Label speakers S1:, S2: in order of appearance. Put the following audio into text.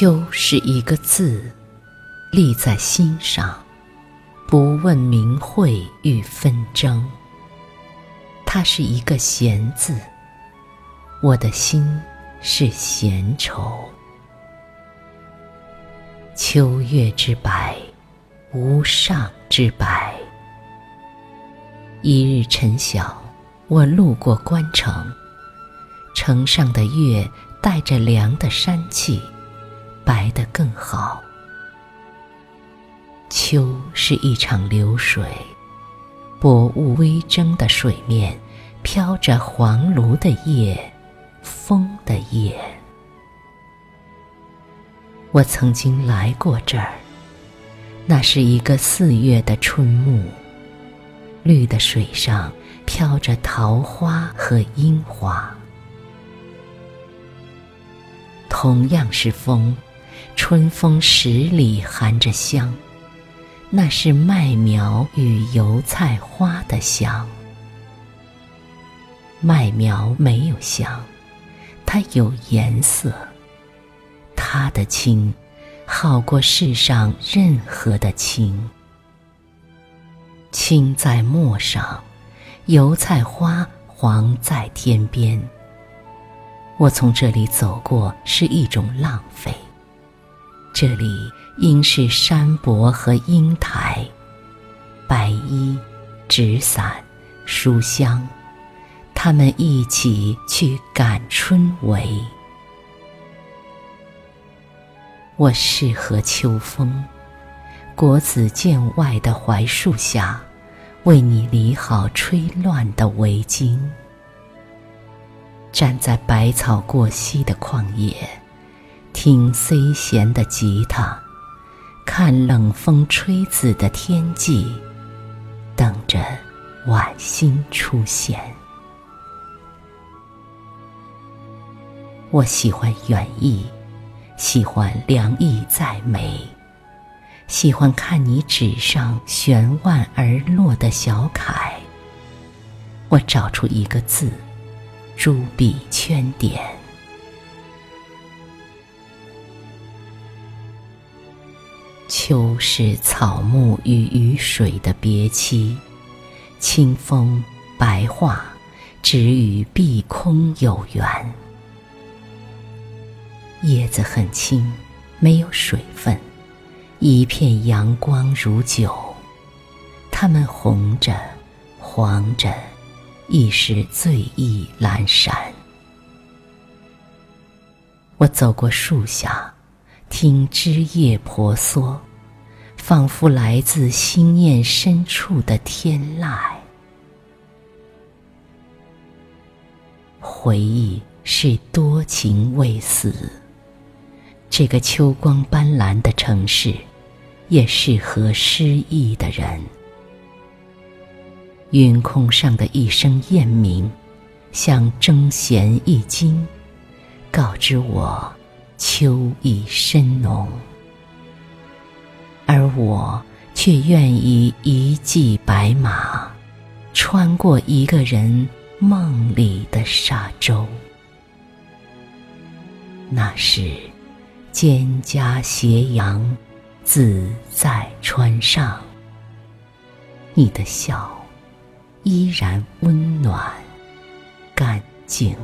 S1: 秋是一个字，立在心上，不问名讳与纷争。它是一个闲字，我的心是闲愁。秋月之白，无上之白。一日晨晓，我路过关城，城上的月带着凉的山气，白得更好。秋是一场流水，薄雾微蒸的水面，飘着黄芦的叶，风的叶。我曾经来过这儿，那是一个四月的春暮。绿的水上飘着桃花和樱花，同样是风，春风十里含着香，那是麦苗与油菜花的香。麦苗没有香，它有颜色，它的青，好过世上任何的青。青在陌上，油菜花黄在天边。我从这里走过是一种浪费。这里应是山伯和英台，白衣、纸伞、书香，他们一起去赶春闱。我适合秋风。国子监外的槐树下，为你理好吹乱的围巾。站在百草过膝的旷野，听 C 弦的吉他，看冷风吹紫的天际，等着晚星出现。我喜欢远意，喜欢凉意再美。喜欢看你纸上悬腕而落的小楷。我找出一个字，朱笔圈点。秋是草木与雨水的别期，清风白桦，只与碧空有缘。叶子很轻，没有水分。一片阳光如酒，它们红着、黄着，亦是醉意阑珊。我走过树下，听枝叶婆娑，仿佛来自心念深处的天籁。回忆是多情未死，这个秋光斑斓的城市。也适合失意的人。云空上的一声雁鸣，像征弦一惊，告知我秋意深浓。而我却愿以一骑白马，穿过一个人梦里的沙洲。那是蒹葭斜阳。自在川上，你的笑依然温暖干净。